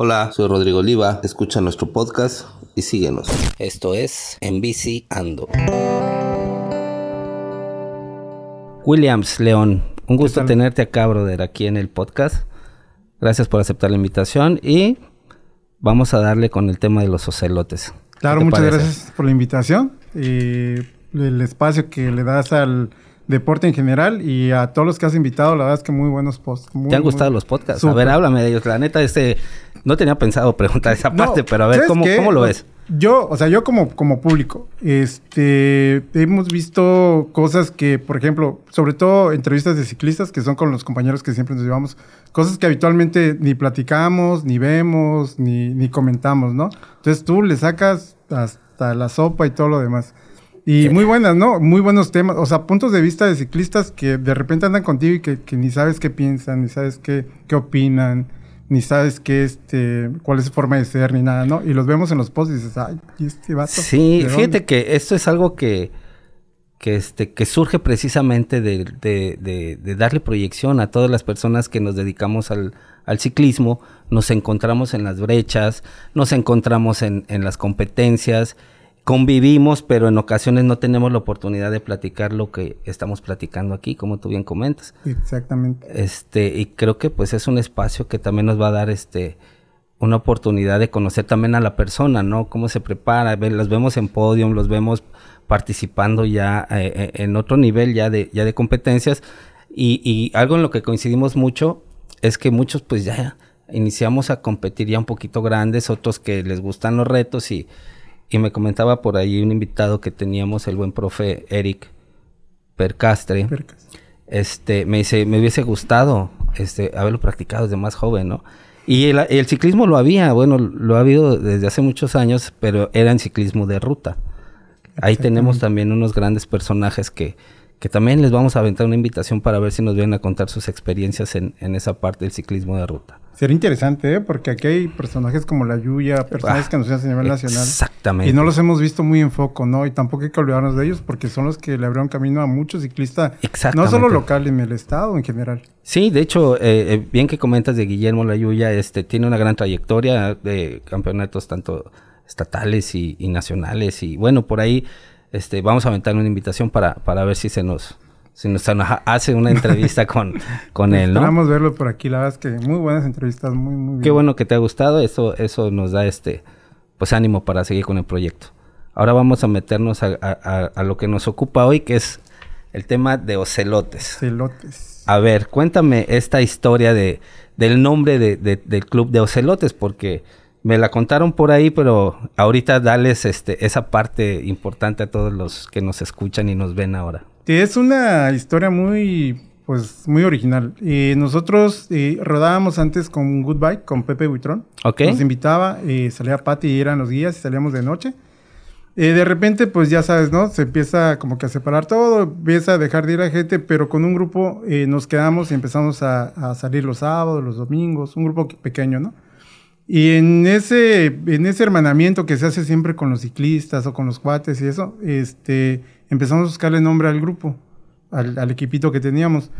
Hola, soy Rodrigo Oliva, escucha nuestro podcast y síguenos. Esto es En Bici Ando. Williams León, un gusto tenerte acá, brother, aquí en el podcast. Gracias por aceptar la invitación y vamos a darle con el tema de los ocelotes. Claro, muchas gracias por la invitación y el espacio que le das al deporte en general y a todos los que has invitado, la verdad es que muy buenos posts. ¿Te han gustado los podcasts? A ver, háblame de ellos. La neta, este, no tenía pensado preguntar esa parte, pero a ver, ¿cómo, ¿cómo, lo ves? Yo, o sea, yo como, como público, este, hemos visto cosas que, por ejemplo, sobre todo entrevistas de ciclistas, que son con los compañeros que siempre nos llevamos, cosas que habitualmente ni platicamos, ni vemos, ni, ni comentamos, ¿no? Entonces tú le sacas hasta la sopa y todo lo demás. Y muy buenas, ¿no? Muy buenos temas. O sea, puntos de vista de ciclistas que de repente andan contigo y que, ni sabes qué piensan, ni sabes qué, qué opinan, ni sabes qué, este, cuál es su forma de ser, ni nada, ¿no? Y los vemos en los posts y dices, ay, ¿y este vato? Sí, fíjate que esto es algo que, que, este, que surge precisamente de, de, de, darle proyección a todas las personas que nos dedicamos al, al ciclismo. Nos encontramos en las brechas, nos encontramos en, en las competencias convivimos, pero en ocasiones no tenemos la oportunidad de platicar lo que estamos platicando aquí, como tú bien comentas. Exactamente. Este, y creo que pues es un espacio que también nos va a dar este una oportunidad de conocer también a la persona, ¿no? Cómo se prepara, los vemos en podium, los vemos participando ya eh, eh, en otro nivel ya de, ya de competencias. Y, y algo en lo que coincidimos mucho es que muchos pues ya iniciamos a competir ya un poquito grandes, otros que les gustan los retos y y me comentaba por ahí un invitado que teníamos, el buen profe Eric Percastre. Este, me dice, me hubiese gustado este, haberlo practicado desde más joven, ¿no? Y el, ciclismo lo había, bueno, lo ha habido desde hace muchos años, pero era en ciclismo de ruta. Ahí tenemos también unos grandes personajes que, que también les vamos a aventar una invitación para ver si nos vienen a contar sus experiencias en, en esa parte del ciclismo de ruta. Sería interesante, ¿eh? Porque aquí hay personajes como la Yuya, personajes ah, que nos hacen a nivel nacional. Exactamente. Y no los hemos visto muy en foco, ¿no? Y tampoco hay que olvidarnos de ellos porque son los que le abrieron camino a muchos ciclistas. No solo local, en el estado en general. Sí, de hecho, eh, eh, bien que comentas de Guillermo Layuya, este, tiene una gran trayectoria de campeonatos tanto estatales y, y nacionales. Y bueno, por ahí este, vamos a aventar una invitación para, para ver si se nos si nos hace una entrevista con, con él, ¿no? A verlo por aquí, la verdad es que muy buenas entrevistas, muy, muy bien. Qué bueno que te ha gustado, eso, eso nos da este, pues ánimo para seguir con el proyecto. Ahora vamos a meternos a, lo que nos ocupa hoy, que es el tema de ocelotes. Ocelotes. A ver, cuéntame esta historia de, del nombre de, del club de ocelotes, porque me la contaron por ahí, pero ahorita dales este, esa parte importante a todos los que nos escuchan y nos ven ahora es una historia muy, pues, muy original. Y nosotros eh, rodábamos antes con Goodbye, con Pepe Buitrón. Ok. Nos invitaba, eh, salía Pati y eran los guías y salíamos de noche. Eh, de repente, pues ya sabes, ¿no? Se empieza como que a separar todo, empieza a dejar de ir a gente, pero con un grupo nos quedamos y empezamos a, a, salir los sábados, los domingos, un grupo pequeño, ¿no? Y en ese, en ese hermanamiento que se hace siempre con los ciclistas o con los cuates y eso, este, empezamos a buscarle nombre al grupo, al, equipito que teníamos.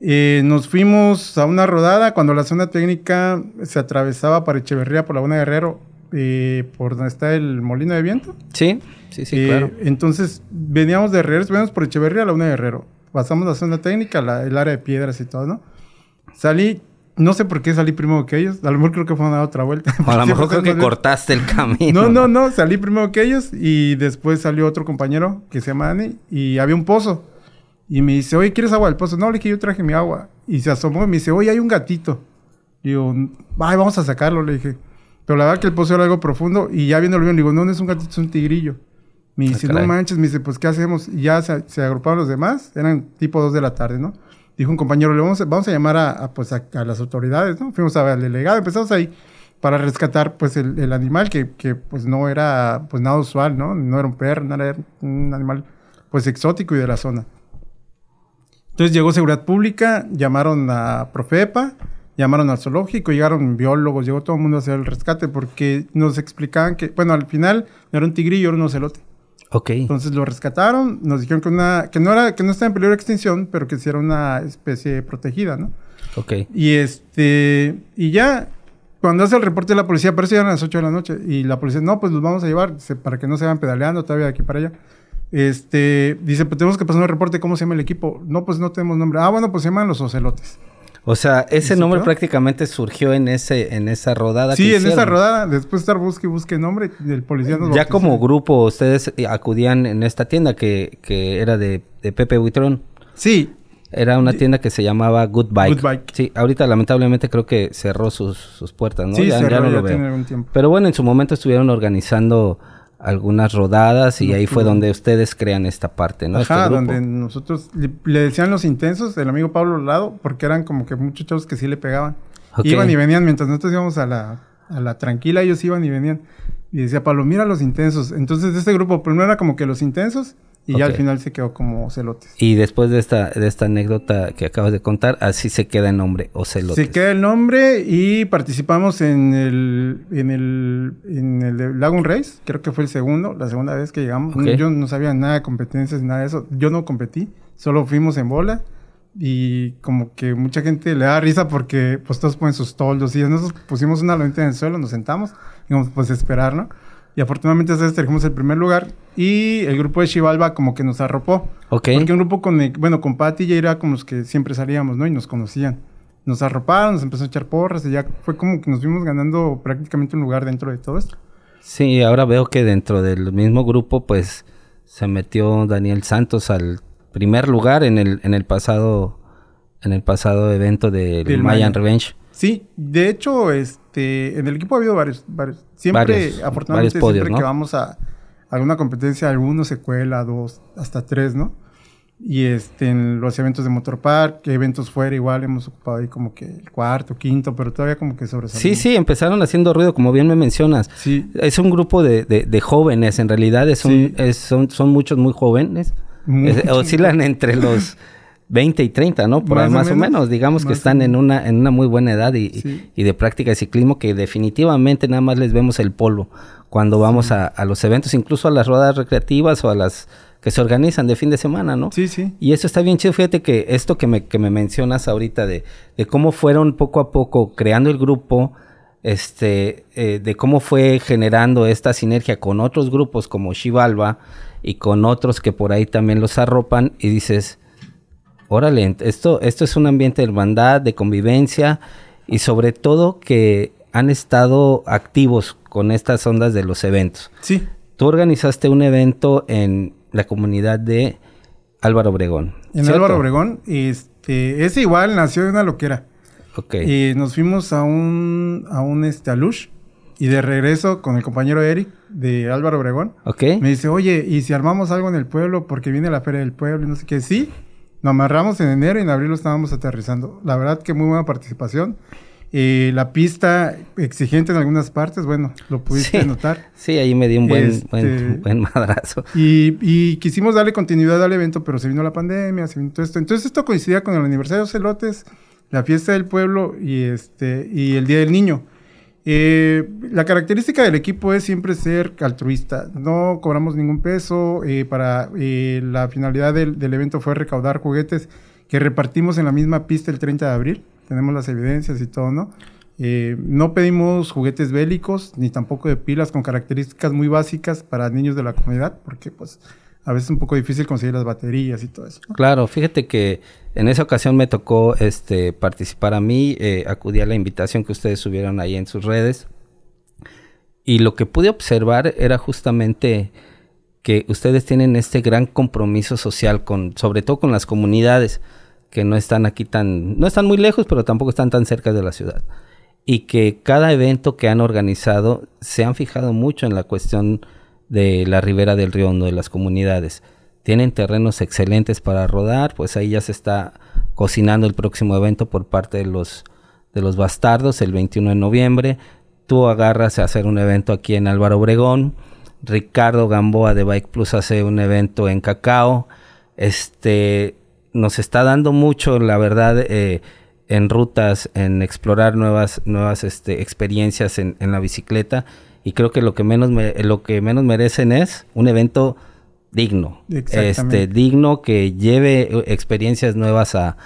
Eh, nos fuimos a una rodada cuando la zona técnica se atravesaba para Echeverría por la Laguna Guerrero, eh, por donde está el molino de viento. Sí, sí, sí, eh, claro. Entonces veníamos de regreso, veníamos por Echeverría a la Laguna Guerrero. Pasamos la zona técnica, el área de piedras y todo, ¿no? Salí no sé por qué salí primero que ellos. A lo mejor creo que fue a dar otra vuelta. a lo mejor creo que cortaste el camino. No, no, no. Salí primero que ellos y después salió otro compañero que se llama Dani y había un pozo. Y me dice, oye, ¿quieres agua del pozo? No, le dije, yo traje mi agua. Y se asomó y me dice, oye, hay un gatito. Digo, ay, vamos a sacarlo, le dije. Pero la verdad que el pozo era algo profundo y ya viendo lo bien, le digo, no, no es un gatito, es un tigrillo. Me dice, ah, no manches, me dice, pues, ¿qué hacemos? Y ya se, se agruparon los demás, eran tipo dos de la tarde, ¿no? Dijo un compañero, le vamos, a, vamos a llamar a, pues a, las autoridades, ¿no? Fuimos al delegado, empezamos ahí para rescatar pues el, animal que, que, pues no era pues nada usual, ¿no? No era un perro, no era un animal pues exótico y de la zona. Entonces llegó seguridad pública, llamaron a Profepa, llamaron al zoológico, llegaron biólogos, llegó todo el mundo a hacer el rescate porque nos explicaban que, bueno, al final era un tigrillo, era un ocelote. Ok. Entonces lo rescataron, nos dijeron que, una, que, no, era, que no estaba en peligro de extinción, pero que sí era una especie protegida, ¿no? Ok. Y este, y ya, cuando hace el reporte de la policía, pero eso ya eran las 8 de la noche. Y la policía, no, pues los vamos a llevar para que no se vayan pedaleando todavía de aquí para allá. Este, dice, pues tenemos que pasar un reporte, ¿cómo se llama el equipo? No, pues no tenemos nombre. Ah, bueno, pues se llaman los ocelotes. O sea, ese ¿Sí nombre prácticamente surgió en ese en esa rodada. Sí, que en esa rodada, después de estar busque y busque nombre, el policía nos Ya como grupo, ustedes eh, acudían en esta tienda que, que era de, de Pepe Buitrón. Sí, Era una tienda que se llamaba Good Bike. Good Bike. Sí, ahorita lamentablemente creo que cerró sus, sus puertas, ¿no? sí, ya, cerró, ya no ya lo veo. tiene algún tiempo. Pero bueno, en su momento estuvieron organizando algunas rodadas y ahí fue donde ustedes crean esta parte, ¿no? Ajá, este grupo. donde nosotros le, le decían los intensos, el amigo Pablo Lado, porque eran como que muchos chavos que sí le pegaban. Iban y venían, mientras nosotros íbamos a la, a la tranquila, ellos iban y venían. Y decía Pablo, mira los intensos. Entonces, este grupo primero era como que los intensos, y ya al final se quedó como celotes. Y después de esta, de esta anécdota que acabas de contar, así se queda el nombre, Ocelotes. Se queda el nombre y participamos en el, en el, en el de Lagoon Race, creo que fue el segundo, la segunda vez que llegamos. Ok. Yo no sabía nada de competencias, nada de eso. Yo no competí, solo fuimos en bola y como que mucha gente le da risa porque pues todos ponen sus toldos y nosotros pusimos una lonita en el suelo, nos sentamos y dijimos pues esperar, ¿no? Y afortunadamente esa vez trajimos el primer lugar y el grupo de Chivalba como que nos arropó. Ok. Porque un grupo con, el- bueno, con Pati y era como los que siempre salíamos, ¿no? Y nos conocían. Nos arroparon, nos empezó a echar porras y ya fue como que nos fuimos ganando prácticamente un lugar dentro de todo esto. Sí, ahora veo que dentro del mismo grupo, pues, se metió Daniel Santos al primer lugar en el, en el pasado, en el pasado evento del Mayan. Revenge. Sí, de hecho, este, en el equipo ha habido varios, varios. Siempre, Varios- afortunadamente, varios podios, siempre ¿no? que vamos a alguna competencia, algunos se cuela, dos, hasta tres, ¿no? Y este, en los eventos de Motorpark, eventos fuera, igual hemos ocupado ahí como que el cuarto, quinto, pero todavía como que Sí, sobresalimos. sí, empezaron haciendo ruido, como bien me mencionas. Sí, Es un grupo de, de- de jóvenes, en realidad es un- Sí. es- son, son muchos muy jóvenes. Es- oscilan entre los 20 y 30, ¿no? Por ahí Más o menos. Digamos que más están en una, en una muy buena edad y, y- Sí. y de práctica de ciclismo que definitivamente nada más les vemos el polvo cuando vamos a, a los eventos, incluso a las rodadas recreativas o a las que se organizan de fin de semana, ¿no? sí, sí. Y eso está bien chido. Fíjate que esto que me, que me mencionas ahorita de, de cómo fueron poco a poco creando el grupo, este, eh, de cómo fue generando esta sinergia con otros grupos como Shivalba y con otros que por ahí también los arropan y dices, órale, esto, esto es un ambiente de hermandad, de convivencia y sobre todo que han estado activos con estas ondas de los eventos. Sí, Tú organizaste un evento en la comunidad de Álvaro Obregón. en ¿cierto? Álvaro Obregón, este, ese igual nació de una loquera. Ok. Y nos fuimos a un, a un, este, a Lush, y de regreso con el compañero Eric de Álvaro Obregón, ok. me dice, oye, ¿y si armamos algo en el pueblo? Porque viene la feria del pueblo y no sé qué. Sí, nos amarramos en enero y en abril lo estábamos aterrizando. La verdad que muy buena participación. Eh, la pista exigente en algunas partes, bueno, lo pudiste Sí. notar. Sí, ahí me di un buen, Este- buen, buen madrazo. Y, y quisimos darle continuidad al evento, pero se vino la pandemia, se vino todo esto. Entonces esto coincidía con el aniversario de Celotes, la fiesta del pueblo y este y el Día del Niño. Eh, la característica del equipo es siempre ser altruista. No cobramos ningún peso. eh, para eh, la finalidad del, del evento fue recaudar juguetes que repartimos en la misma pista el 30 de abril. Tenemos las evidencias y todo, ¿no? Eh, no pedimos juguetes bélicos ni tampoco de pilas con características muy básicas para niños de la comunidad, porque pues a veces es un poco difícil conseguir las baterías y todo eso. Claro, fíjate que en esa ocasión me tocó este participar a mí, eh, acudí a la invitación que ustedes subieron ahí en sus redes. Y lo que pude observar era justamente que ustedes tienen este gran compromiso social con, sobre todo con las comunidades que no están aquí tan, no están muy lejos, pero tampoco están tan cerca de la ciudad. Y que cada evento que han organizado se han fijado mucho en la cuestión de la ribera del río Hondo, de las comunidades. Tienen terrenos excelentes para rodar, pues ahí ya se está cocinando el próximo evento por parte de los, de los bastardos el 21 de noviembre. Tú agarras a hacer un evento aquí en Álvaro Obregón. Ricardo Gamboa de Bike Plus hace un evento en Cacao. Este nos está dando mucho, la verdad, eh, en rutas, en explorar nuevas, nuevas este, experiencias en, en la bicicleta. Y creo que lo que menos me- lo que menos merecen es un evento digno. Este, digno que lleve eh, experiencias nuevas a,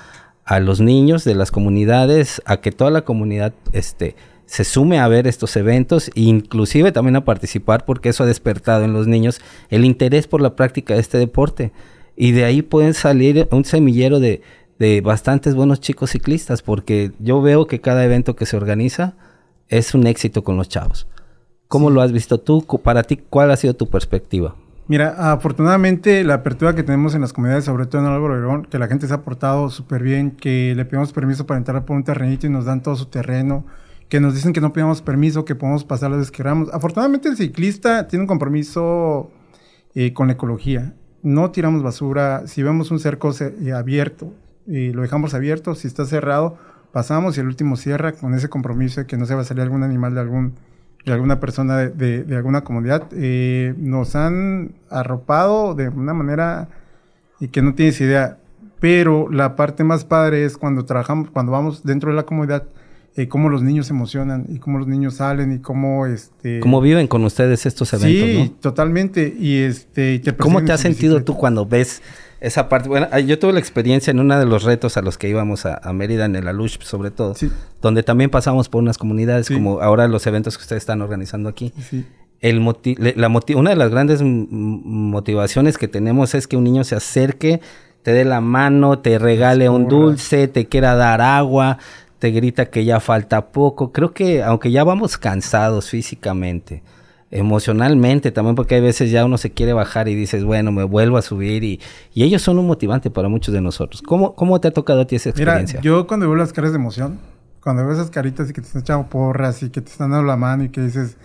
a los niños de las comunidades, a que toda la comunidad este, se sume a ver estos eventos e inclusive también a participar porque eso ha despertado en los niños el interés por la práctica de este deporte. Y de ahí pueden salir un semillero de, de bastantes buenos chicos ciclistas porque yo veo que cada evento que se organiza es un éxito con los chavos. ¿Cómo lo has visto tú? Para ti, ¿cuál ha sido tu perspectiva? Mira, afortunadamente la apertura que tenemos en las comunidades, sobre todo en Álvaro Obregón, que la gente se ha portado súper bien, que le pedimos permiso para entrar por un terrenito y nos dan todo su terreno, que nos dicen que no pedimos permiso, que podemos pasar las veces que queramos. Afortunadamente el ciclista tiene un compromiso eh, con la ecología. No tiramos basura. Si vemos un cerco eh, abierto, y lo dejamos abierto. Si está cerrado, pasamos y el último cierra con ese compromiso de que no se va a salir algún animal de algún de alguna persona de, de, alguna comunidad, eh, nos han arropado de una manera y que no tienes idea. Pero la parte más padre es cuando trabajamos, cuando vamos dentro de la comunidad, eh, cómo los niños se emocionan y cómo los niños salen y cómo este cómo viven con ustedes estos eventos sí totalmente y este cómo te has sentido tú cuando ves esa parte. Bueno, yo tuve la experiencia en uno de los retos a los que íbamos a, Mérida, en el Alush sobre todo, donde también pasamos por unas comunidades, como ahora los eventos que ustedes están organizando aquí. El la una de las grandes motivaciones que tenemos es que un niño se acerque, te dé la mano, te regale un dulce, te quiera dar agua, te grita que ya falta poco. Creo que aunque ya vamos cansados físicamente, emocionalmente también, porque hay veces ya uno se quiere bajar y dices, bueno, me vuelvo a subir y, y ellos son un motivante para muchos de nosotros. ¿Cómo, cómo te ha tocado a ti esa experiencia? Mira, yo cuando veo las caras de emoción, cuando veo esas caritas y que te están echando porras y que te están dando la mano y que dices,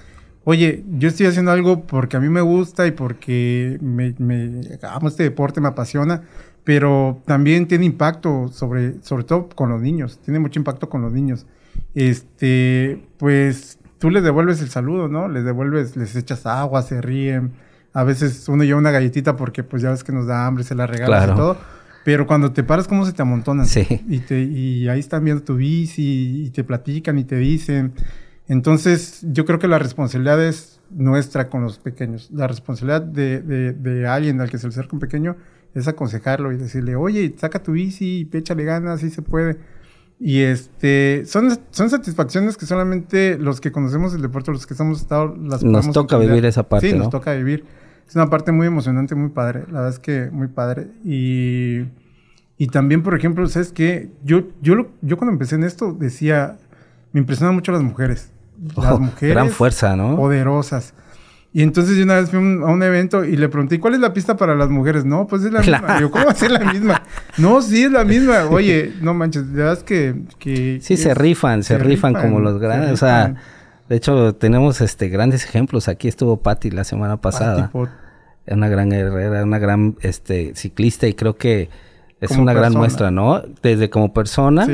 oye, yo estoy haciendo algo porque a mí me gusta y porque me, me amo este deporte, me apasiona, pero también tiene impacto sobre, sobre todo con los niños, tiene mucho impacto con los niños. Este, pues tú les devuelves el saludo, ¿no? Les devuelves, les echas agua, se ríen. A veces uno lleva una galletita porque pues ya ves que nos da hambre, se la regalas y todo. Pero cuando te paras, ¿cómo se te amontonan? Sí. Y, te, y ahí están viendo tu bici y te platican y te dicen. Entonces, yo creo que la responsabilidad es nuestra con los pequeños. La responsabilidad de, de, de alguien al que se le acerca un pequeño es aconsejarlo y decirle, oye, saca tu bici, échale ganas, sí se puede. Y este, son, son satisfacciones que solamente los que conocemos el deporte, los que estamos estado, las Nos toca vivir esa parte. Sí, nos toca vivir. Es una parte muy emocionante, muy padre. La verdad es que muy padre. Y, y también, por ejemplo, ¿sabes qué? Yo, yo, yo cuando empecé en esto decía, me impresionan mucho las mujeres. Las oh, mujeres. Gran fuerza, ¿no? Poderosas. Y entonces yo una vez fui a un evento y le pregunté, ¿cuál es la pista para las mujeres? No, pues es la misma. Yo, ¿cómo va a ser la misma? No, sí es la misma. Oye, no manches, la verdad es que... que sí, se rifan, se, rifan, como los grandes. O sea, de hecho, tenemos este grandes ejemplos. Aquí estuvo Patti la semana pasada. Una gran guerrera, una gran este ciclista y creo que es una gran muestra, ¿no? Desde como persona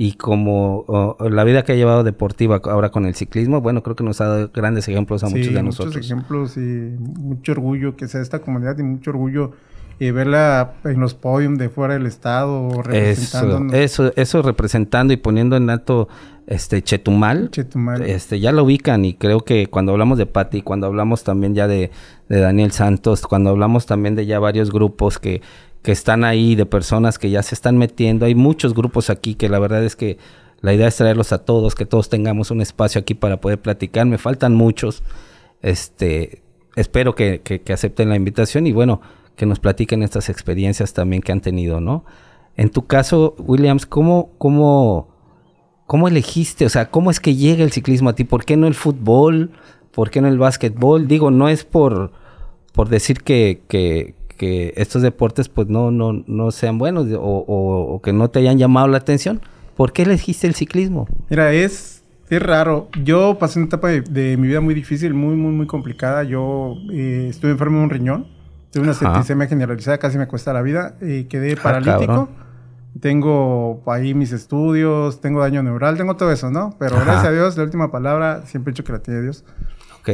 y como la vida que ha llevado deportiva ahora con el ciclismo, bueno, creo que nos ha dado grandes ejemplos a muchos de nosotros. Muchos ejemplos y mucho orgullo que sea esta comunidad y mucho orgullo y verla en los podiums de fuera del estado representando. Eso, eso, representando y poniendo en alto este Chetumal. Chetumal. Este, ya lo ubican y creo que cuando hablamos de Patti, cuando hablamos también ya de, de Daniel Santos, cuando hablamos también de ya varios grupos que que están ahí, de personas que ya se están metiendo. Hay muchos grupos aquí que la verdad es que la idea es traerlos a todos, que todos tengamos un espacio aquí para poder platicar. Me faltan muchos. Este, espero que, que, acepten la invitación y bueno, que nos platiquen estas experiencias también que han tenido, ¿no? En tu caso, Williams, ¿cómo, cómo, cómo elegiste? O sea, ¿cómo es que llega el ciclismo a ti? ¿Por qué no el fútbol? ¿Por qué no el básquetbol? Digo, no es por, por decir que, que, que estos deportes pues no, no, no sean buenos o, que no te hayan llamado la atención. ¿Por qué elegiste el ciclismo? Mira, es, es raro. Yo pasé una etapa de, mi vida muy difícil, muy, muy, muy complicada. Yo eh, estuve enfermo de un riñón. Tuve una septicemia generalizada, casi me cuesta la vida. y quedé ah, paralítico. Tengo ahí mis estudios, tengo daño neural, tengo todo eso, ¿no? Pero gracias a Dios, la última palabra siempre he dicho que la tiene Dios.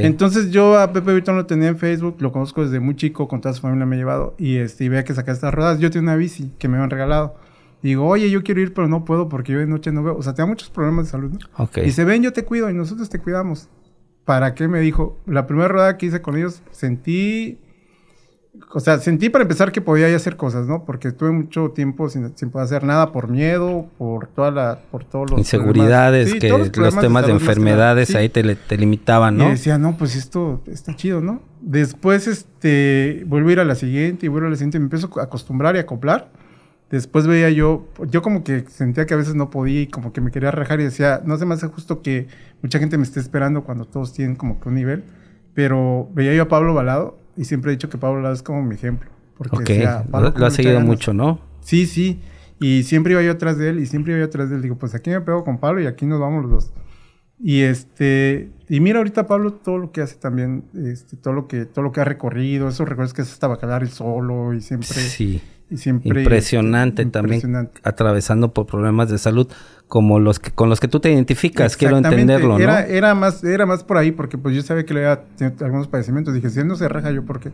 Entonces yo a Pepe Víctor lo tenía en Facebook, lo conozco desde muy chico, con toda su familia me he llevado y, este, y veía que sacaba estas ruedas. Yo tenía una bici que me habían regalado. Digo, oye, yo quiero ir, pero no puedo porque yo de noche no veo. O sea, tenía muchos problemas de salud. ¿no? Y se ven, yo te cuido y nosotros te cuidamos. ¿Para qué? Me dijo. La primera rueda que hice con ellos sentí o sea, sentí para empezar que podía ya hacer cosas, ¿no? Porque estuve mucho tiempo sin, sin poder hacer nada por miedo, por toda la, por todos los inseguridades, que los, temas de, enfermedades ahí te, te, limitaban, ¿no? Y decía, no, pues esto está chido, ¿no? Después, este, vuelvo a ir a la siguiente y vuelvo a la siguiente, me empiezo a acostumbrar y a acoplar. Después veía yo, yo como que sentía que a veces no podía y como que me quería rajar y decía, no se me hace justo que mucha gente me esté esperando cuando todos tienen como que un nivel. Pero veía yo a Pablo Balado y siempre he dicho que Pablo Balado es como mi ejemplo. Porque lo, ha seguido mucho, ¿no? Sí, sí. Y siempre iba yo atrás de él y siempre iba yo atrás de él. Digo, pues aquí me pego con Pablo y aquí nos vamos los dos. Y este, y mira ahorita Pablo todo lo que hace también, este, todo lo que, todo lo que ha recorrido, esos recuerdos que se estaba y solo y siempre. Sí. Y siempre. Impresionante, también. Atravesando por problemas de salud como los que con los que tú te identificas, quiero entenderlo, ¿no? Era, era más, era más por ahí, porque pues yo sabía que le había algunos padecimientos. Dije, si él no se raja, ¿yo por qué?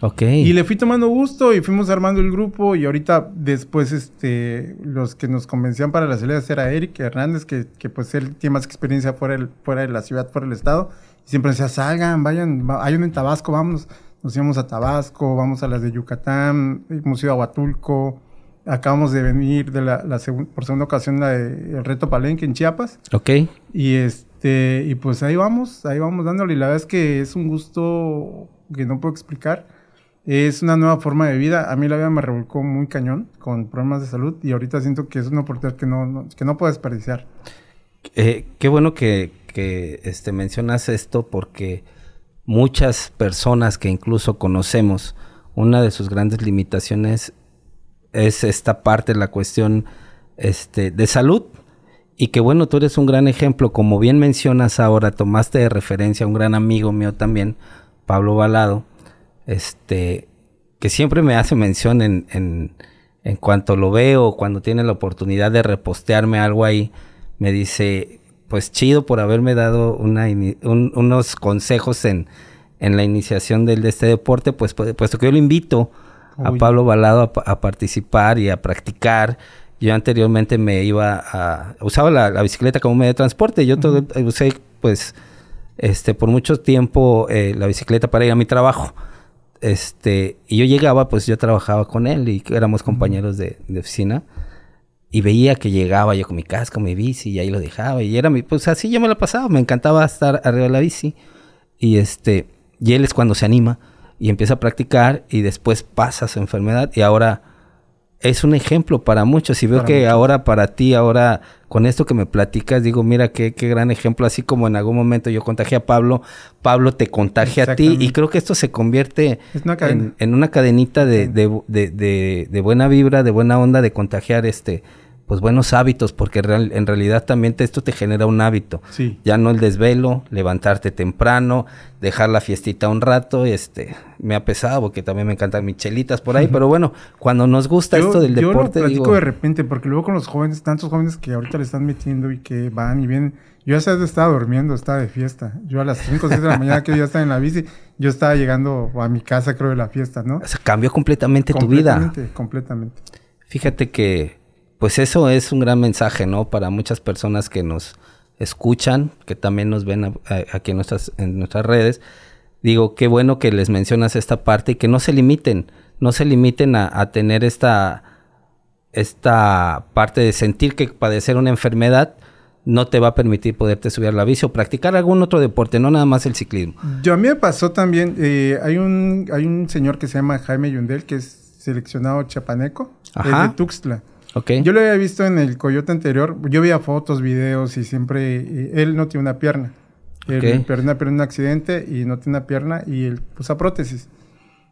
Ok. Y le fui tomando gusto y fuimos armando el grupo y ahorita después este los que nos convencían para las salidas era Eric Hernández, que, que pues él tiene más experiencia fuera, el, fuera de la ciudad, fuera del estado. Y siempre decía, salgan, vayan, hay uno en Tabasco, vámonos. Nos íbamos a Tabasco, vamos a las de Yucatán, hemos ido a Huatulco, Acabamos de venir de la, por segunda ocasión la el reto Palenque en Chiapas. Ok. Y este, y pues ahí vamos, ahí vamos dándole. Y la verdad es que es un gusto que no puedo explicar. Es una nueva forma de vida. A mí la vida me revolcó muy cañón con problemas de salud y ahorita siento que es una oportunidad que no, que no puedo desperdiciar. Eh, qué bueno que, que este, mencionas esto porque muchas personas que incluso conocemos, una de sus grandes limitaciones es esta parte, la cuestión este, de salud. Y que bueno, tú eres un gran ejemplo, como bien mencionas ahora, tomaste de referencia a un gran amigo mío también, Pablo Balado, este, que siempre me hace mención en, en, en cuanto lo veo, cuando tiene la oportunidad de repostearme algo ahí, me dice, pues chido por haberme dado una unos consejos en, en la iniciación del, de este deporte, pues puesto que yo lo invito a Pablo Balado a, participar y a practicar. Yo anteriormente me iba a... Usaba la, bicicleta como medio de transporte. Yo todo, usé, pues, este, por mucho tiempo eh, la bicicleta para ir a mi trabajo. Este, y yo llegaba, pues yo trabajaba con él y éramos compañeros de, oficina. Y veía que llegaba yo con mi casco, mi bici, y ahí lo dejaba. Y era mi, pues así yo me la pasaba. Me encantaba estar arriba de la bici. Y este, y él es cuando se anima y empieza a practicar y después pasa su enfermedad y ahora es un ejemplo para muchos. Y veo que ahora para ti, ahora con esto que me platicas, digo, mira qué, qué gran ejemplo. Así como en algún momento yo contagié a Pablo, Pablo te contagia a ti. Y creo que esto se convierte en, en, una cadenita de, de, de, de, buena vibra, de buena onda, de contagiar este pues buenos hábitos, porque en realidad también esto te genera un hábito. Sí. Ya no el desvelo, levantarte temprano, dejar la fiestita un rato, este, me ha pesado porque también me encantan michelitas por ahí, pero bueno, cuando nos gusta esto del deporte. Yo lo platico de repente, porque luego con los jóvenes, tantos jóvenes que ahorita le están metiendo y que van y vienen. Yo ya sabes, estaba durmiendo, estaba de fiesta. Yo a las 5 o 6 de la mañana que yo ya estaba en la bici, yo estaba llegando a mi casa, creo, de la fiesta, ¿no? O sea, cambió completamente, tu vida. Completamente, completamente. Fíjate que pues eso es un gran mensaje, ¿no? Para muchas personas que nos escuchan, que también nos ven aquí en nuestras, en nuestras redes. Digo, qué bueno que les mencionas esta parte y que no se limiten, no se limiten a, tener esta, esta parte de sentir que padecer una enfermedad no te va a permitir poderte subir a la bici o practicar algún otro deporte, no nada más el ciclismo. Yo a mí me pasó también, eh, hay, un, hay un señor que se llama Jaime Yundel, que es seleccionado chapaneco, de Tuxtla. Yo lo había visto en el Coyote anterior. Yo veía fotos, videos y siempre. él no tiene una pierna. Él perdió una pierna en un accidente y no tiene una pierna y él usa prótesis.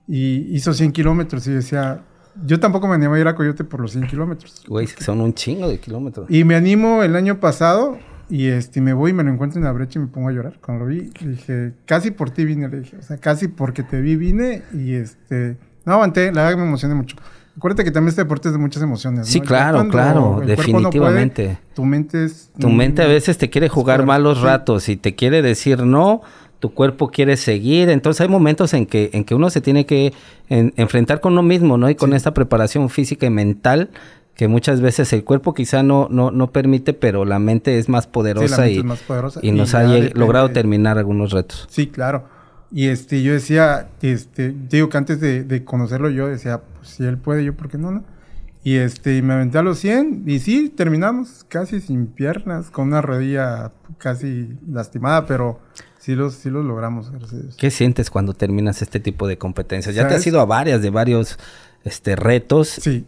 Y hizo 100 kilómetros y decía. Yo tampoco me animo a ir a Coyote por los 100 kilómetros. Güey, son un chingo de kilómetros. Y me animo el año pasado y este, me voy y me lo encuentro en la brecha y me pongo a llorar. Cuando lo vi, dije, casi por ti vine, le dije. O sea, casi porque te vi vine y este. No aguanté, la verdad que me emocioné mucho. Acuérdate que también este deporte es de muchas emociones. Sí, claro, claro, definitivamente. tu mente es... Tu mente a veces te quiere jugar malos ratos y te quiere decir no, tu cuerpo quiere seguir. Entonces hay momentos en que, en que uno se tiene que enfrentar con uno mismo, ¿no? Y con esta preparación física y mental que muchas veces el cuerpo quizá no, no, no permite, pero la mente es más poderosa, y, más poderosa. y, nos ha logrado terminar algunos retos. Sí, claro. Y este, yo decía, este, digo que antes de, de conocerlo yo decía, pues si él puede, yo, ¿por qué no, no? Y este, me aventé a los 100 y sí, terminamos casi sin piernas, con una rodilla casi lastimada, pero sí los, sí los logramos, gracias. ¿Qué sientes cuando terminas este tipo de competencias? Ya te has ido a varias de varios este, retos. Sí.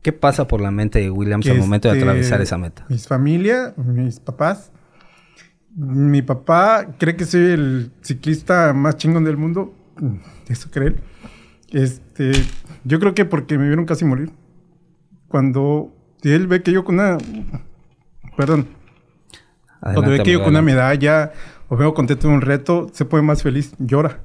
¿Qué pasa por la mente de Williams al que, momento de este, atravesar esa meta? Mis familia, mis papás. Mi papá cree que soy el ciclista más chingón del mundo. Eso cree él. Este, yo creo que porque me vieron casi morir. Cuando él ve que yo con una. Perdón. Cuando ve que yo con una medalla o veo contento de un reto, se pone más feliz. Llora.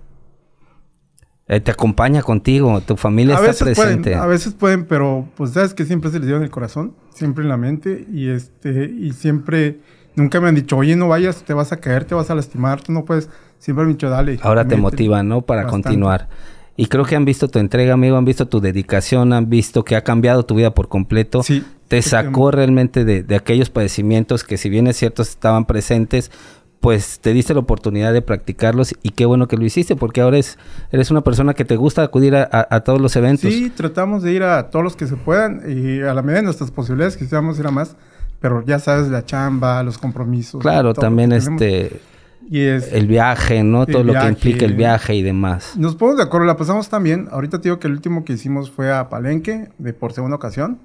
Eh, te acompaña contigo, tu familia a está presente. pueden, a veces pueden, pero pues sabes que siempre se les lleva en el corazón, siempre en la mente y este y siempre nunca me han dicho, "Oye, no vayas, te vas a caer, te vas a lastimar, tú no puedes." Siempre me han dicho, "Dale." Ahora te métele". motivan, ¿no? Para Bastante. continuar. Y creo que han visto tu entrega, amigo, han visto tu dedicación, han visto que ha cambiado tu vida por completo. Sí, Te sacó realmente de, de aquellos padecimientos que si bien es cierto estaban presentes, pues te diste la oportunidad de practicarlos y qué bueno que lo hiciste porque ahora es, eres una persona que te gusta acudir a, a- a todos los eventos. Sí, tratamos de ir a todos los que se puedan y a la medida de nuestras posibilidades quisiéramos ir a más, pero ya sabes la chamba, los compromisos. Claro, también este y es el viaje, ¿no? El Todo lo que viaje. implica el viaje y demás. Nos ponemos de acuerdo, la pasamos también. Ahorita te digo que el último que hicimos fue a Palenque, de por segunda ocasión.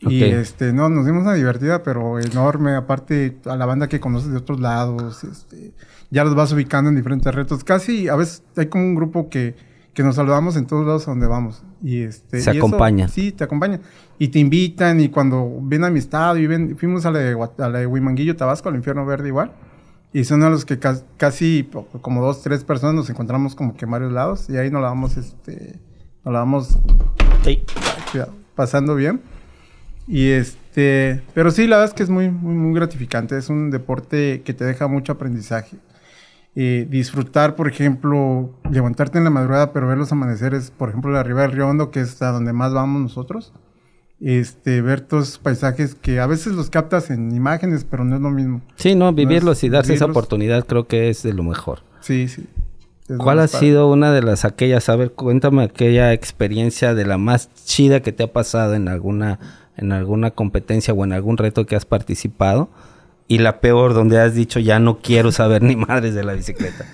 Y Ok. este, no, nos dimos una divertida, pero enorme. Aparte, a la banda que conoces de otros lados, este, ya los vas ubicando en diferentes retos. Casi, a veces hay como un grupo que, que nos saludamos en todos lados a donde vamos. Y este, Se y eso- acompañan. sí, te acompañan. Y te invitan, y cuando ven a mi estado, y ven, fuimos a la de, a la de Huimanguillo, Tabasco, al Infierno Verde igual. Y son a los que cas- casi como dos, tres personas nos encontramos como que en varios lados. Y ahí nos la vamos, este, nos la vamos cuidado, pasando bien. Y este, pero sí, la verdad es que es muy, muy, muy gratificante. Es un deporte que te deja mucho aprendizaje. Eh, disfrutar, por ejemplo, levantarte en la madrugada, pero ver los amaneceres, por ejemplo, la Ribera del Río Hondo, que es a donde más vamos nosotros. Este, ver todos esos paisajes que a veces los captas en imágenes, pero no es lo mismo. Sí, no, vivirlos y darse esa oportunidad creo que es de lo mejor. Sí, sí. ¿Cuál ha padre. sido una de las aquellas? A ver, cuéntame aquella experiencia de la más chida que te ha pasado en alguna, en alguna competencia o en algún reto que has participado. Y la peor, donde has dicho ya no quiero saber ni madres de la bicicleta.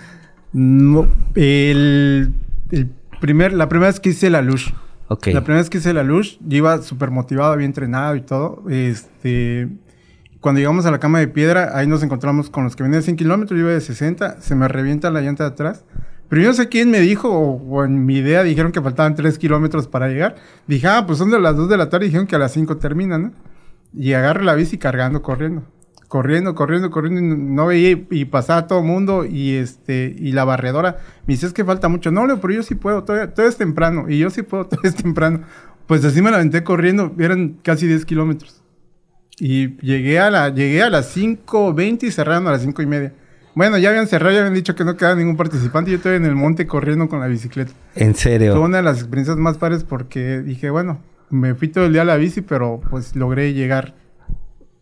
No, el, el primer, la primera vez que hice la luz. La primera vez que hice la luz, yo iba súper motivado, había entrenado y todo. Este, cuando llegamos a la cama de piedra, ahí nos encontramos con los que venían de 100 kilómetros, yo iba de 60, se me revienta la llanta de atrás. Pero yo no sé quién me dijo, o, o en mi idea dijeron que faltaban 3 kilómetros para llegar. Dije, ah, pues son de las 2 de la tarde, dijeron que a las 5 terminan, ¿no? Y agarro la bici cargando, corriendo. Corriendo, corriendo, corriendo, y no veía y pasaba todo el mundo y este y la barredora me dice es que falta mucho. No, Leo, pero yo sí puedo, todavía, todavía es temprano y yo sí puedo, todavía es temprano. Pues así me la aventé corriendo, eran casi 10 kilómetros. Y llegué a, la, llegué a las 5.20 y cerraron a las 5 y media. Bueno, ya habían cerrado, ya habían dicho que no quedaba ningún participante. y Yo estoy en el monte corriendo con la bicicleta. En Fue serio. una de las experiencias más padres porque dije, bueno, me fui todo el día a la bici, pero pues logré llegar.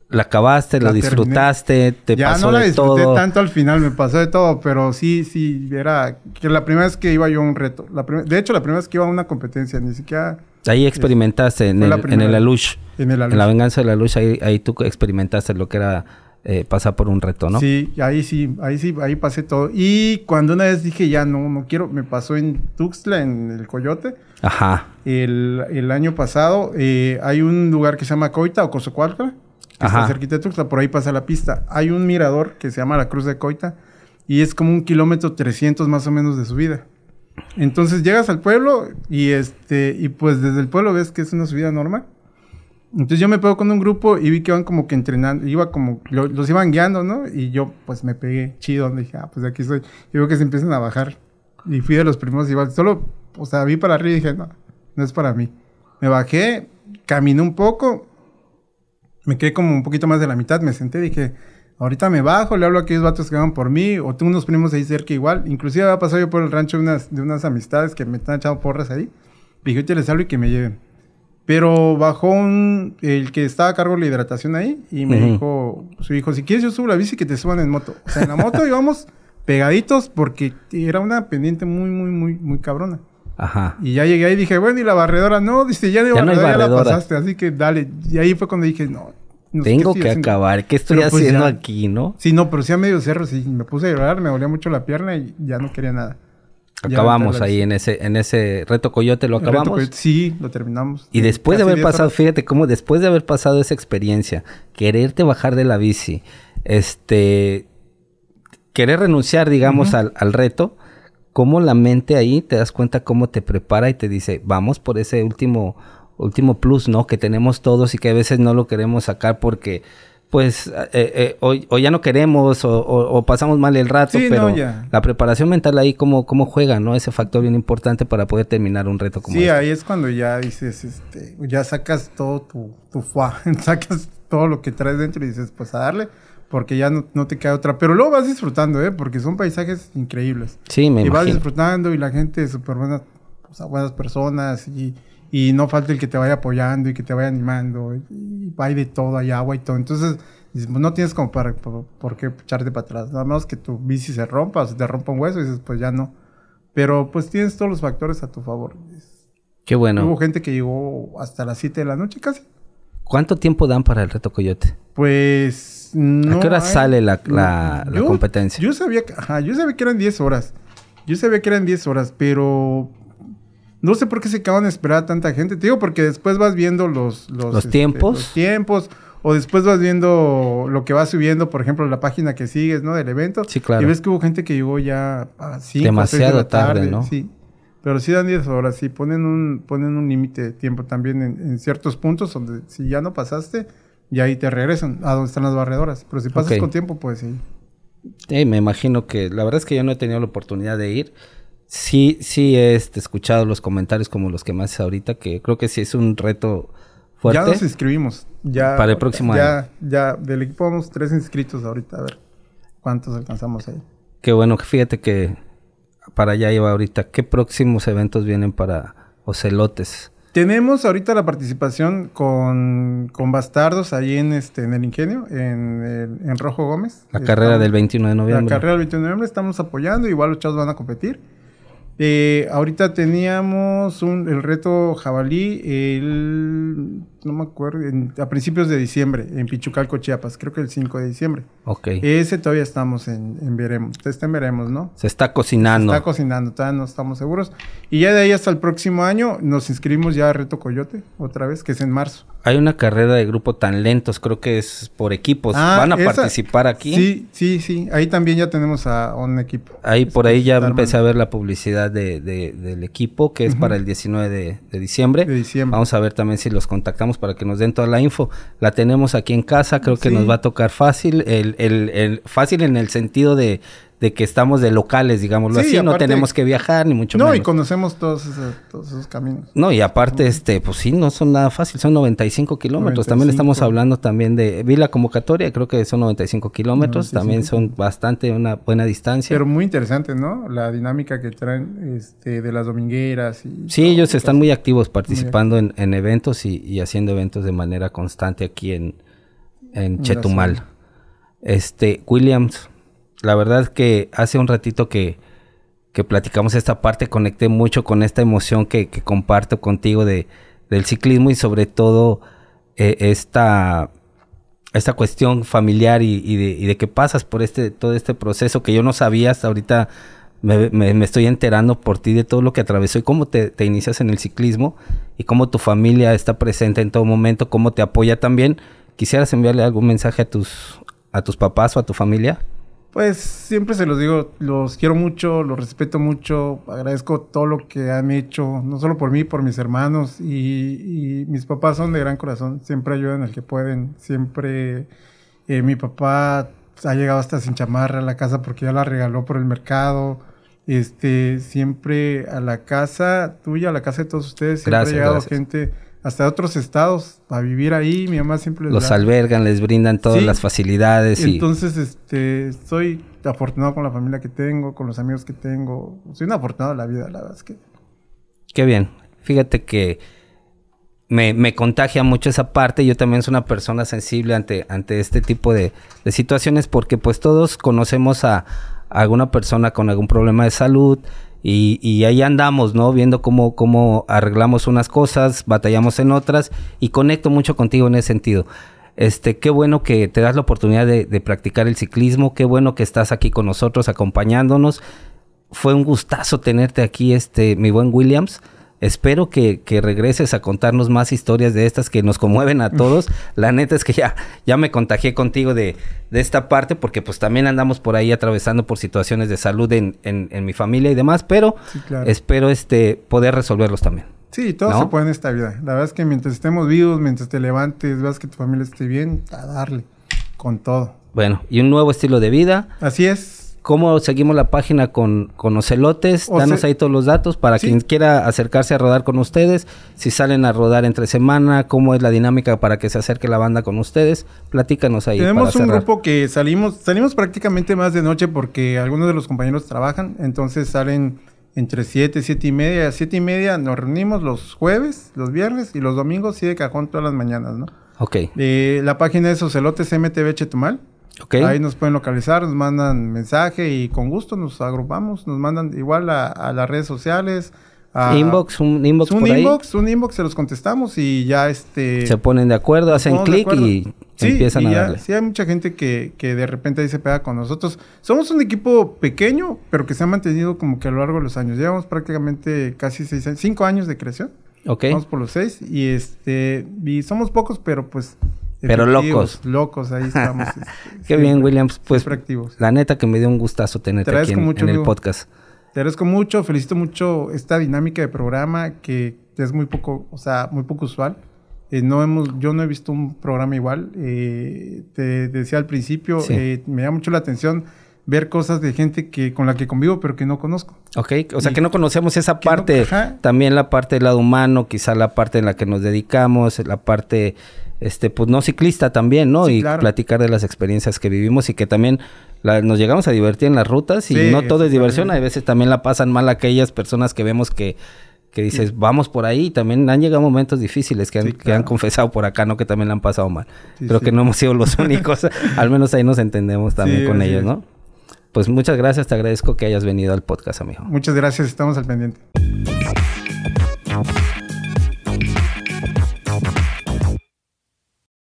La acabaste, La lo disfrutaste, te ya pasó no la de disfruté todo. tanto al final, me pasó de todo, pero sí, sí, era que la primera vez que iba yo a un reto. La de hecho, la primera vez que iba a una competencia, ni siquiera Ahí experimentaste en el, la en el. Alush. en el En la venganza de la Alush, ahí, ahí tú experimentaste lo que era eh, pasar por un reto, ¿no? Sí, ahí sí, ahí sí, ahí pasé todo. Y cuando una vez dije, ya no, no quiero, me pasó en Tuxtla, en el Coyote. Ajá. El, el año pasado eh, hay un lugar que se llama Coita o Cozocualca, que Ajá. está cerquita de Tuxtla, por ahí pasa la pista. Hay un mirador que se llama la Cruz de Coita y es como un kilómetro 300 más o menos de subida. Entonces llegas al pueblo y este y pues desde el pueblo ves que es una subida normal. Entonces yo me pego con un grupo y vi que iban como que entrenando, iba como, lo- los iban guiando, ¿no? Y yo pues me pegué chido, dije, ah, pues aquí estoy. Y veo que se empiezan a bajar. Y fui de los primeros igual, solo, o sea, vi para arriba y dije, no, no es para mí. Me bajé, caminé un poco, me quedé como un poquito más de la mitad, me senté, dije, ahorita me bajo, le hablo a aquellos vatos que van por mí, o tengo unos primos ahí cerca igual. Inclusive había pasado yo por el rancho de unas, de unas amistades que me están echando porras ahí. Dije, ahorita les hablo y que me lleven. Pero bajó un, el que estaba a cargo de la hidratación ahí y me dijo, su hijo, si quieres yo subo la bici que te suban en moto. O sea, en la moto íbamos pegaditos porque era una pendiente muy, muy, muy, muy cabrona. Ajá. Y ya llegué ahí y dije, bueno, y la barredora, no, dice, ya de Ya no hay barredora ya la pasaste, así que dale. Y ahí fue cuando dije, no. no Tengo que haciendo. acabar. ¿Qué estoy Pero, pues, haciendo ya- aquí, no? Sí, no, pero sí a medio cerro, sí. Me puse a llorar, me dolía mucho la pierna y ya no quería nada. Acabamos ahí en ese, en ese reto coyote, lo acabamos. Sí, lo terminamos. Y después de haber 10 pasado, fíjate cómo después de haber pasado esa experiencia, quererte bajar de la bici, este, querer renunciar, digamos, al, al reto, cómo la mente ahí te das cuenta cómo te prepara y te dice, vamos por ese último, último plus, ¿no? Que tenemos todos y que a veces no lo queremos sacar porque, pues, eh, eh, hoy, o ya no queremos o, o- o pasamos mal el rato, Sí, pero no, la preparación mental ahí, cómo, cómo juega, ¿no? Ese factor bien importante para poder terminar un reto como Sí, este. ahí es cuando ya dices, este, ya sacas todo tu, tu fuá, sacas todo lo que traes dentro y dices, pues a darle, porque ya no, no te queda otra. Pero luego vas disfrutando, ¿eh? Porque son paisajes increíbles. Sí, me y vas imagino. disfrutando y la gente es súper buena, o sea, buenas personas y, y no falta el que te vaya apoyando y que te vaya animando. Y, hay de todo, hay agua y todo. Entonces, pues, no tienes como para, por, por qué echarte para atrás. Nada más que tu bici se rompa o se te rompa un hueso y dices, pues ya no. Pero pues tienes todos los factores a tu favor. Qué bueno. Hubo gente que llegó hasta las 7 de la noche casi. ¿Cuánto tiempo dan para el reto Coyote? Pues no. ¿A qué hora hay- sale la- la- competencia? Yo sabía, que, ajá, yo sabía que eran 10 horas. Yo sabía que eran 10 horas, pero no sé por qué se acaban de esperar a tanta gente. Te digo porque después vas viendo los, los, ¿Los tiempos? los tiempos. O después vas viendo lo que va subiendo, por ejemplo, la página que sigues, ¿no? Del evento. Sí, claro. Y ves que hubo gente que llegó ya a 5 Demasiado tarde, ¿no? Sí. Pero sí dan 10 horas, sí. Ponen un, ponen un límite de tiempo también en, en ciertos puntos donde si ya no pasaste, ya ahí te regresan a donde están las barredoras. Pero si pasas con tiempo, pues sí. Me imagino que la verdad es que yo no he tenido la oportunidad de ir. Sí, sí he este, escuchado los comentarios como los que me haces ahorita, que creo que sí es un reto fuerte. Ya nos inscribimos. Ya, Para el próximo ya, año. Ya, del equipo vamos tres inscritos ahorita. A ver cuántos alcanzamos ahí. Qué bueno, fíjate que para allá iba ahorita. ¿Qué próximos eventos vienen para Ocelotes? Tenemos ahorita la participación con, con Bastardos ahí en este en el Ingenio, en, en Rojo Gómez. La carrera Estamos- del 21 de noviembre. La carrera del 21 de noviembre estamos apoyando, igual los chavos van a competir. Eh, ahorita teníamos un, el reto jabalí, el, no me acuerdo, en- a principios de diciembre, en Pichucalco, Chiapas, creo que el 5 de diciembre. Ok. Ese todavía estamos en, en veremos, está en veremos, ¿no? Se está cocinando. Está cocinando, todavía no estamos seguros. Y ya de ahí hasta el próximo año nos inscribimos ya a Reto Coyote, otra vez, que es en marzo. Hay una carrera de grupo tan lentos, creo que es por equipos. Ah, ¿Van a esa- participar aquí? Sí, sí, sí. Ahí también ya tenemos a un equipo. Ahí por ahí ya empecé a ver la publicidad de, de- del equipo, que es para el 19 de, de diciembre. De diciembre. Vamos a ver también si los contactamos para que nos den toda la info. La tenemos aquí en casa, creo que Sí. nos va a tocar fácil. El, el- el- fácil en el sentido de, de que estamos de locales, digámoslo Sí, así. no tenemos que viajar, ni mucho No, y menos. conocemos todos esos, todos esos caminos. No, y aparte, este, pues sí, no son nada fácil, son 95 kilómetros. También 95. estamos hablando también de, vi la convocatoria, creo que son 95 kilómetros, 95. también son bastante una buena distancia. Pero muy interesante, ¿no? La dinámica que traen este, de las domingueras. Y Sí, ellos están muy activos participando en, en eventos y, y haciendo eventos de manera constante aquí en, en Chetumal. Este, Williams, la verdad es que hace un ratito que, que platicamos esta parte, conecté mucho con esta emoción que, que comparto contigo de, del ciclismo y sobre todo eh, esta, esta cuestión familiar y, de, de que pasas por este, todo este proceso que yo no sabía hasta ahorita. Me estoy enterando por ti de todo lo que atravesó y cómo te, te inicias en el ciclismo y cómo tu familia está presente en todo momento, cómo te apoya también. ¿Quisieras enviarle algún mensaje a tus, a tus papás o a tu familia? Pues siempre se los digo, los quiero mucho, los respeto mucho, agradezco todo lo que han hecho, no solo por mí, por mis hermanos y, y mis papás son de gran corazón, siempre ayudan al que pueden, siempre eh, mi papá ha llegado hasta sin chamarra a la casa porque ya la regaló por el mercado, este, siempre a la casa tuya, a la casa de todos ustedes, siempre Gracias, ha llegado gracias. gente hasta otros estados a vivir ahí, mi mamá siempre les Los da- albergan, les brindan todas Sí. las facilidades y entonces, este, soy afortunado con la familia que tengo, con los amigos que tengo. Soy un afortunado de la vida, la verdad es que. Qué bien. Fíjate que me, me contagia mucho esa parte. Yo también soy una persona sensible ante, ante este tipo de, de situaciones porque pues todos conocemos a, alguna persona con algún problema de salud. Y, ahí andamos, ¿no? Viendo cómo, cómo arreglamos unas cosas, batallamos en otras y conecto mucho contigo en ese sentido. Este, qué bueno que te das la oportunidad de, de, practicar el ciclismo, qué bueno que estás aquí con nosotros acompañándonos. Fue un gustazo tenerte aquí, este, mi buen Williams. Espero que, que, regreses a contarnos más historias de estas que nos conmueven a todos. La neta es que ya, ya me contagié contigo de, de esta parte porque pues también andamos por ahí atravesando por situaciones de salud en, en, en mi familia y demás, pero sí, claro. espero este, poder resolverlos también. Sí, todo ¿no? se puede en esta vida. La verdad es que mientras estemos vivos, mientras te levantes, veas que tu familia esté bien, a darle con todo. Bueno, y un nuevo estilo de vida. Así es. ¿Cómo seguimos la página con, con Ocelotes? Oce- Danos ahí todos los datos para Sí. quien quiera acercarse a rodar con ustedes. Si salen a rodar entre semana, ¿cómo es la dinámica para que se acerque la banda con ustedes? Platícanos ahí. Tenemos para un grupo que salimos, salimos prácticamente más de noche porque algunos de los compañeros trabajan, entonces salen entre 7, 7 y media. A 7 y media nos reunimos los jueves, los viernes y los domingos, sí de cajón todas las mañanas, ¿no? Ok, Eh, la página es Ocelotes MTV Chetumal. Ahí nos pueden localizar, nos mandan mensaje y con gusto nos agrupamos, nos mandan igual a, a las redes sociales. a- inbox, un inbox un por ahí. inbox, un inbox, se los contestamos y ya este... Se ponen de acuerdo, hacen clic y Sí, empiezan y a ya- darle. Sí, hay mucha gente que, que de repente ahí se pega con nosotros. Somos un equipo pequeño, pero que se ha mantenido como que a lo largo de los años. Llevamos prácticamente casi seis años, cinco años de creación. Ok. Vamos por los seis y este y somos pocos, pero pues Pero locos. locos, ahí estamos. este, Qué bien, Williams. Pues la neta que me dio un gustazo tenerte Te aquí en, mucho, en el podcast. Te agradezco mucho, felicito mucho esta dinámica de programa que es muy poco, o sea, muy poco usual. Eh, no hemos, yo no he visto un programa igual. Eh, te decía al principio, Sí. eh, me llama mucho la atención ver cosas de gente que con la que convivo pero que no conozco. Ok, o sea Y que no conocemos esa no- parte, también la parte del lado humano, quizá la parte en la que nos dedicamos, la parte, este, pues no ciclista también, ¿no? Sí, y claro. platicar de las experiencias que vivimos y que también la- nos llegamos a divertir en las rutas y Sí, no todo es diversión, hay veces también la pasan mal aquellas personas que vemos que que dices, vamos por ahí, también han llegado momentos difíciles que han, Sí, que han confesado por acá, ¿no? Que también la han pasado mal. Sí, Creo que no hemos sido los únicos, al menos ahí nos entendemos también con ellos. ¿no? Pues muchas gracias, te agradezco que hayas venido al podcast, amigo. Muchas gracias, estamos al pendiente.